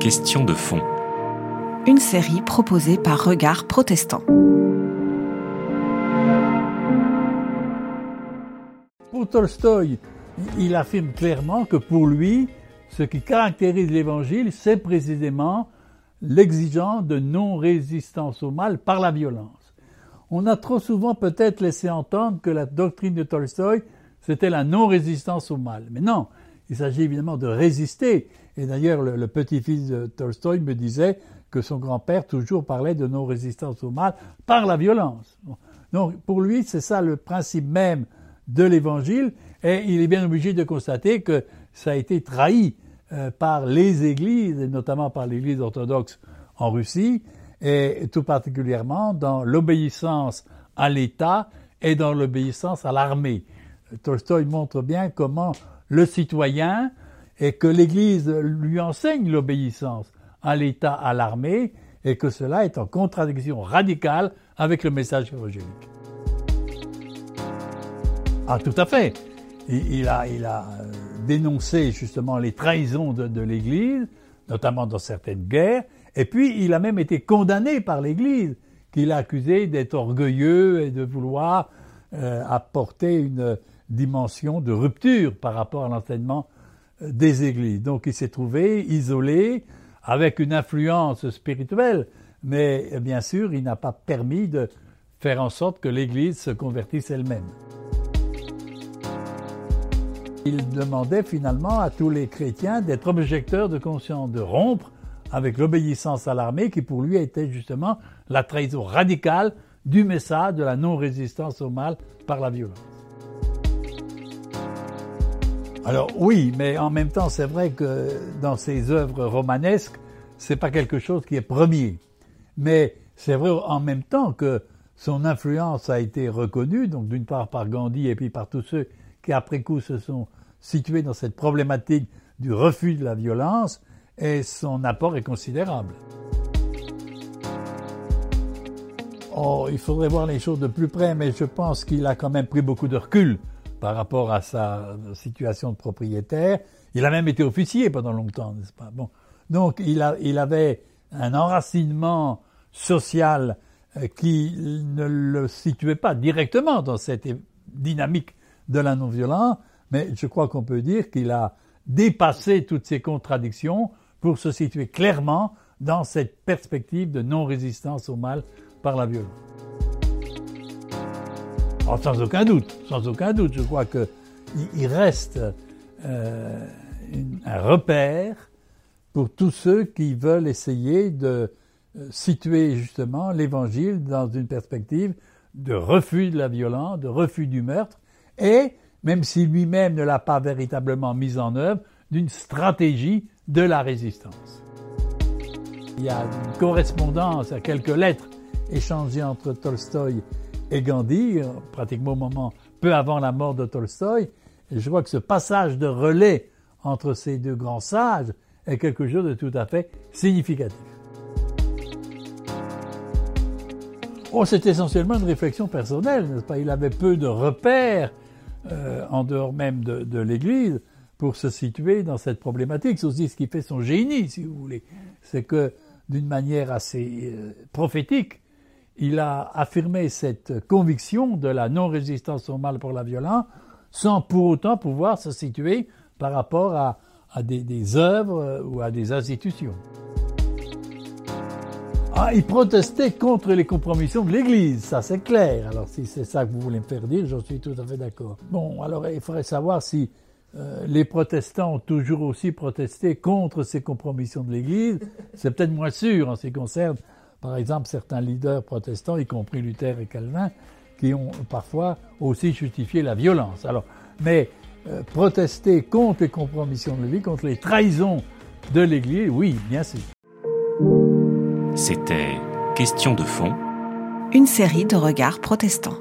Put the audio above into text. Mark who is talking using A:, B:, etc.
A: Question de fond.
B: Une série proposée par Regard Protestant.
C: Pour Tolstoï, il affirme clairement que pour lui, ce qui caractérise l'Évangile, c'est précisément l'exigence de non-résistance au mal par la violence. On a trop souvent peut-être laissé entendre que la doctrine de Tolstoï, c'était la non-résistance au mal. Mais non, il s'agit évidemment de résister. Et d'ailleurs, le, petit-fils de Tolstoï me disait que son grand-père toujours parlait de non-résistance au mal par la violence. Donc, pour lui, c'est ça le principe même de l'Évangile, et il est bien obligé de constater que ça a été trahi euh, par les églises, et notamment par l'Église orthodoxe en Russie, et tout particulièrement dans l'obéissance à l'État et dans l'obéissance à l'armée. Tolstoï montre bien comment le citoyen et que l'Église lui enseigne l'obéissance à l'État, à l'armée, et que cela est en contradiction radicale avec le message évangélique. Ah, tout à fait. Il, a, il a euh, dénoncé justement les trahisons de, l'Église, notamment dans certaines guerres, et puis il a même été condamné par l'Église, qu'il a accusé d'être orgueilleux et de vouloir euh, apporter une dimension de rupture par rapport à l'enseignement euh, des églises. Donc il s'est trouvé isolé, avec une influence spirituelle, mais bien sûr, il n'a pas permis de faire en sorte que l'Église se convertisse elle-même. Il demandait finalement à tous les chrétiens d'être objecteurs de conscience, de rompre avec l'obéissance à l'armée qui pour lui était justement la trahison radicale du message de la non-résistance au mal par la violence. Alors oui, mais en même temps, c'est vrai que dans ses œuvres romanesques, c'est pas quelque chose qui est premier. Mais c'est vrai en même temps que son influence a été reconnue, donc d'une part par Gandhi et puis par tous ceux qui après coup se sont situés dans cette problématique du refus de la violence, et son apport est considérable. Oh, il faudrait voir les choses de plus près, mais je pense qu'il a quand même pris beaucoup de recul par rapport à sa situation de propriétaire. Il a même été officier pendant longtemps, n'est-ce pas? Donc il, il avait un enracinement social euh, qui ne le situait pas directement dans cette dynamique de la non-violence, mais je crois qu'on peut dire qu'il a dépassé toutes ces contradictions pour se situer clairement dans cette perspective de non-résistance au mal par la violence. Sans aucun doute, sans aucun doute, je crois qu'il reste euh, un repère pour tous ceux qui veulent essayer de euh, situer justement l'Évangile dans une perspective de refus de la violence, de refus du meurtre, et, même si lui-même ne l'a pas véritablement mise en œuvre, d'une stratégie de la résistance. Il y a une correspondance à quelques lettres échangées entre Tolstoï et Gandhi, pratiquement au moment peu avant la mort de Tolstoï. Je crois que ce passage de relais entre ces deux grands sages est quelque chose de tout à fait significatif. Oh, c'est essentiellement une réflexion personnelle, n'est-ce pas? Il avait peu de repères euh, en dehors même de, l'Église pour se situer dans cette problématique. C'est aussi ce qui fait son génie, si vous voulez. C'est que, d'une manière assez euh, prophétique, il a affirmé cette conviction de la non-résistance au mal pour la violence sans pour autant pouvoir se situer par rapport à, des, œuvres ou à des institutions. Ah, il protestait contre les compromissions de l'Église, ça c'est clair. Alors si c'est ça que vous voulez me faire dire, j'en suis tout à fait d'accord. Bon, alors il faudrait savoir si euh, les protestants ont toujours aussi protesté contre ces compromissions de l'Église. C'est peut-être moins sûr en ce qui concerne par exemple, certains leaders protestants, y compris Luther et Calvin, qui ont parfois aussi justifié la violence. Alors, mais euh, protester contre les compromissions de vie, contre les trahisons de l'Église, oui, bien sûr.
A: C'était Question de fond.
B: Une série de regards protestants.